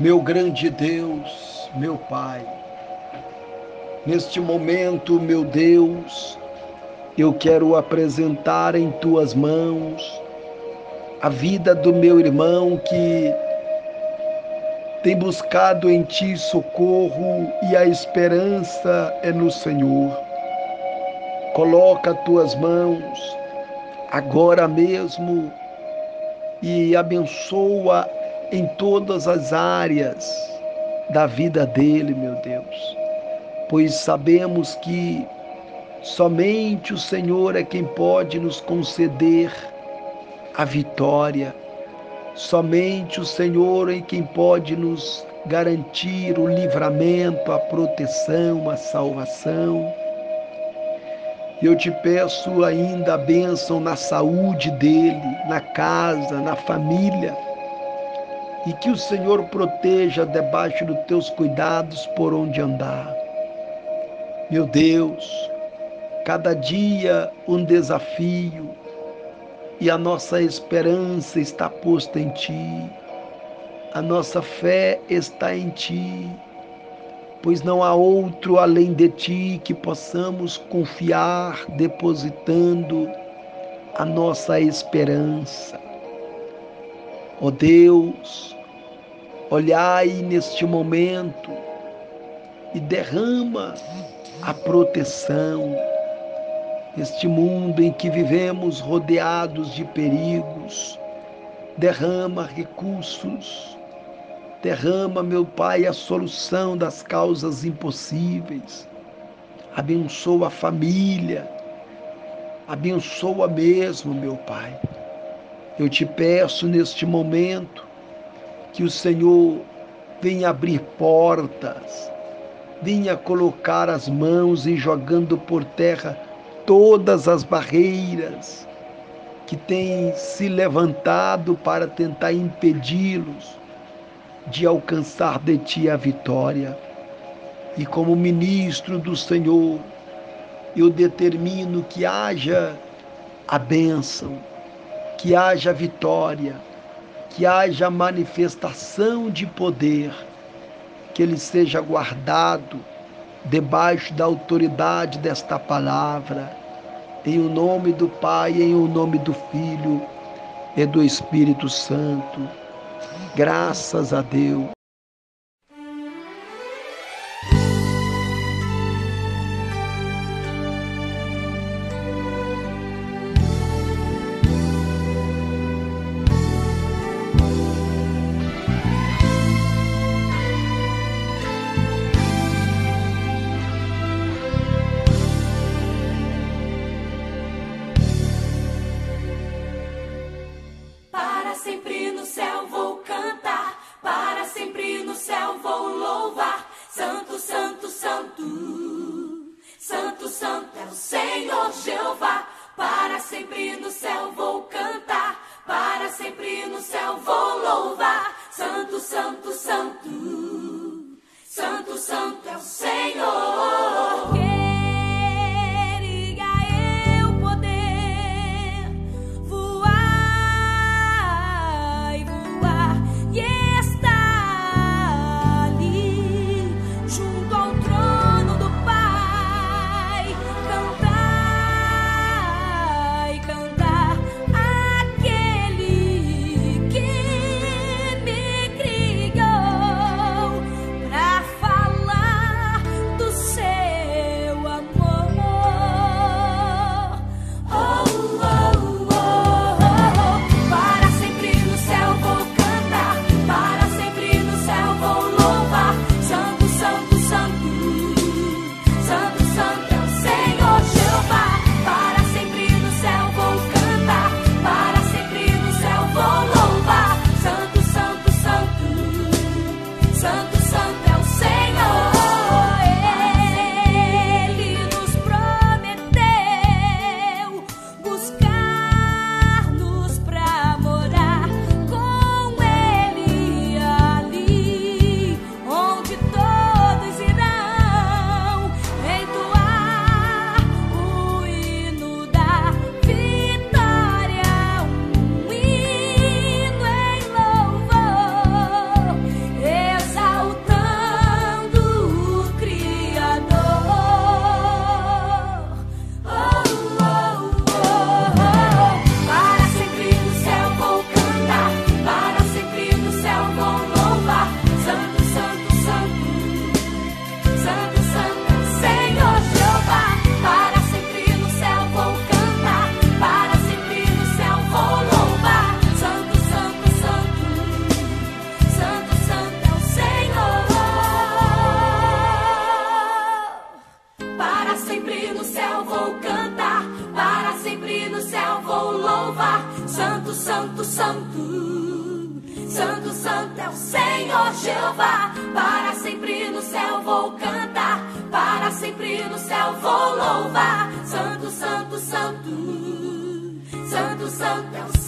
Meu grande Deus, meu Pai, neste momento, meu Deus, eu quero apresentar em tuas mãos a vida do meu irmão que tem buscado em ti socorro e a esperança é no Senhor. Coloca tuas mãos agora mesmo e abençoa em todas as áreas da vida dele, meu Deus, pois sabemos que somente o Senhor é quem pode nos conceder a vitória, somente o Senhor é quem pode nos garantir o livramento, a proteção, a salvação. Eu te peço ainda a bênção na saúde dele, na casa, na família e que o Senhor proteja debaixo dos teus cuidados por onde andar. Meu Deus, cada dia um desafio e a nossa esperança está posta em Ti, a nossa fé está em Ti, pois não há outro além de Ti que possamos confiar depositando a nossa esperança. Ó oh Deus, olhai neste momento e derrama a proteção neste mundo em que vivemos rodeados de perigos. Derrama recursos, derrama, meu Pai, a solução das causas impossíveis. Abençoa a família, abençoa mesmo, meu Pai eu te peço neste momento que o Senhor venha abrir portas, venha colocar as mãos e jogando por terra todas as barreiras que têm se levantado para tentar impedi-los de alcançar de ti a vitória. E como ministro do Senhor, eu determino que haja a bênção, que haja vitória, que haja manifestação de poder, que ele seja guardado debaixo da autoridade desta palavra, em o nome do Pai, em o nome do Filho e do Espírito Santo. Graças a Deus. Sempre no céu vou cantar, para sempre no céu vou louvar. Santo, santo, santo, santo, santo é o Senhor. Senhor Jeová. Para sempre no céu vou cantar, para sempre no céu vou louvar. Santo, santo, santo, santo, santo é o.